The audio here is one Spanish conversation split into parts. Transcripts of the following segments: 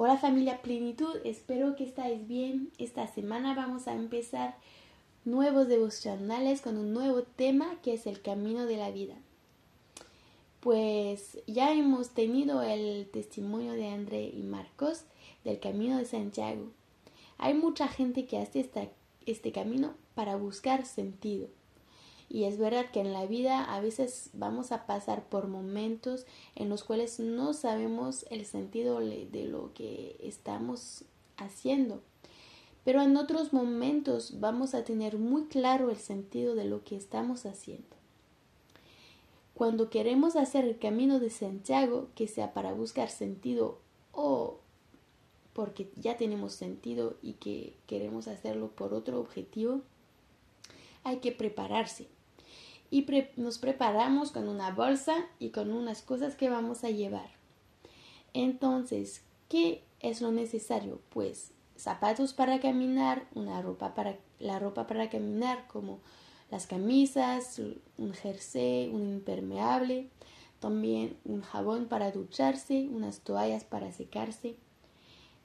Hola familia Plenitud, espero que estáis bien. Esta semana vamos a empezar nuevos devocionales con un nuevo tema que es el camino de la vida. Pues ya hemos tenido el testimonio de André y Marcos del camino de Santiago. Hay mucha gente que hace este camino para buscar sentido. Y es verdad que en la vida a veces vamos a pasar por momentos en los cuales no sabemos el sentido de lo que estamos haciendo. Pero en otros momentos vamos a tener muy claro el sentido de lo que estamos haciendo. Cuando queremos hacer el camino de Santiago, que sea para buscar sentido o porque ya tenemos sentido y que queremos hacerlo por otro objetivo, hay que prepararse y nos preparamos con una bolsa y con unas cosas que vamos a llevar. Entonces, ¿qué es lo necesario? Pues zapatos para caminar, una ropa para la ropa para caminar como las camisas, un jersey, un impermeable, también un jabón para ducharse, unas toallas para secarse,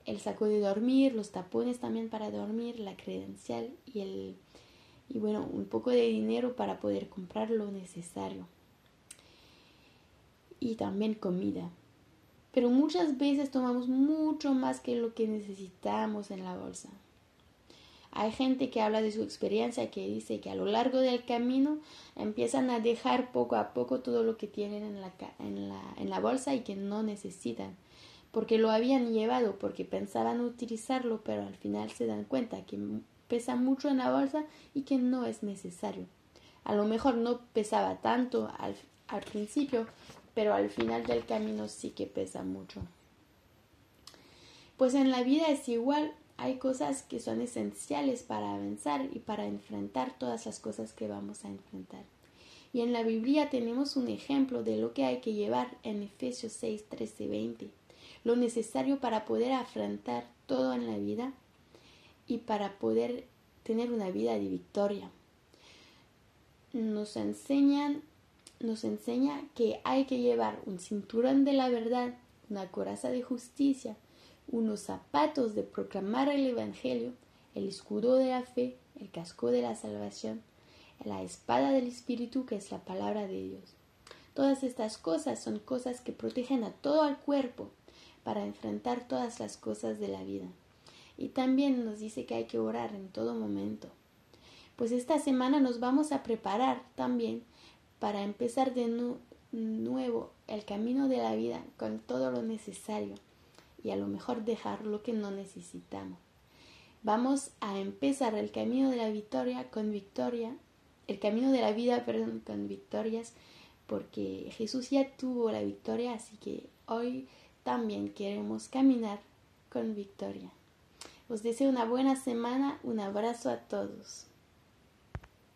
el saco de dormir, los tapones también para dormir, la credencial y el y bueno, un poco de dinero para poder comprar lo necesario. Y también comida. Pero muchas veces tomamos mucho más que lo que necesitamos en la bolsa. Hay gente que habla de su experiencia que dice que a lo largo del camino empiezan a dejar poco a poco todo lo que tienen en la, en la, en la bolsa y que no necesitan, porque lo habían llevado, porque pensaban utilizarlo, pero al final se dan cuenta que pesa mucho en la bolsa y que no es necesario. A lo mejor no pesaba tanto al, principio, pero al final del camino sí que pesa mucho. Pues en la vida es igual, hay cosas que son esenciales para avanzar y para enfrentar todas las cosas que vamos a enfrentar. Y en la Biblia tenemos un ejemplo de lo que hay que llevar en Efesios 6, 13, 20. Lo necesario para poder afrontar todo en la vida y para poder tener una vida de victoria. Nos enseñan, nos enseña que hay que llevar un cinturón de la verdad, una coraza de justicia, unos zapatos de proclamar el Evangelio, el escudo de la fe, el casco de la salvación, la espada del Espíritu que es la palabra de Dios. Todas estas cosas son cosas que protegen a todo el cuerpo para enfrentar todas las cosas de la vida. Y también nos dice que hay que orar en todo momento. Pues esta semana nos vamos a preparar también para empezar de nuevo el camino de la vida con todo lo necesario y a lo mejor dejar lo que no necesitamos. Vamos a empezar el camino de la victoria con victoria, el camino de la vida, con victorias, porque Jesús ya tuvo la victoria, así que hoy también queremos caminar con victoria. Os deseo una buena semana, un abrazo a todos.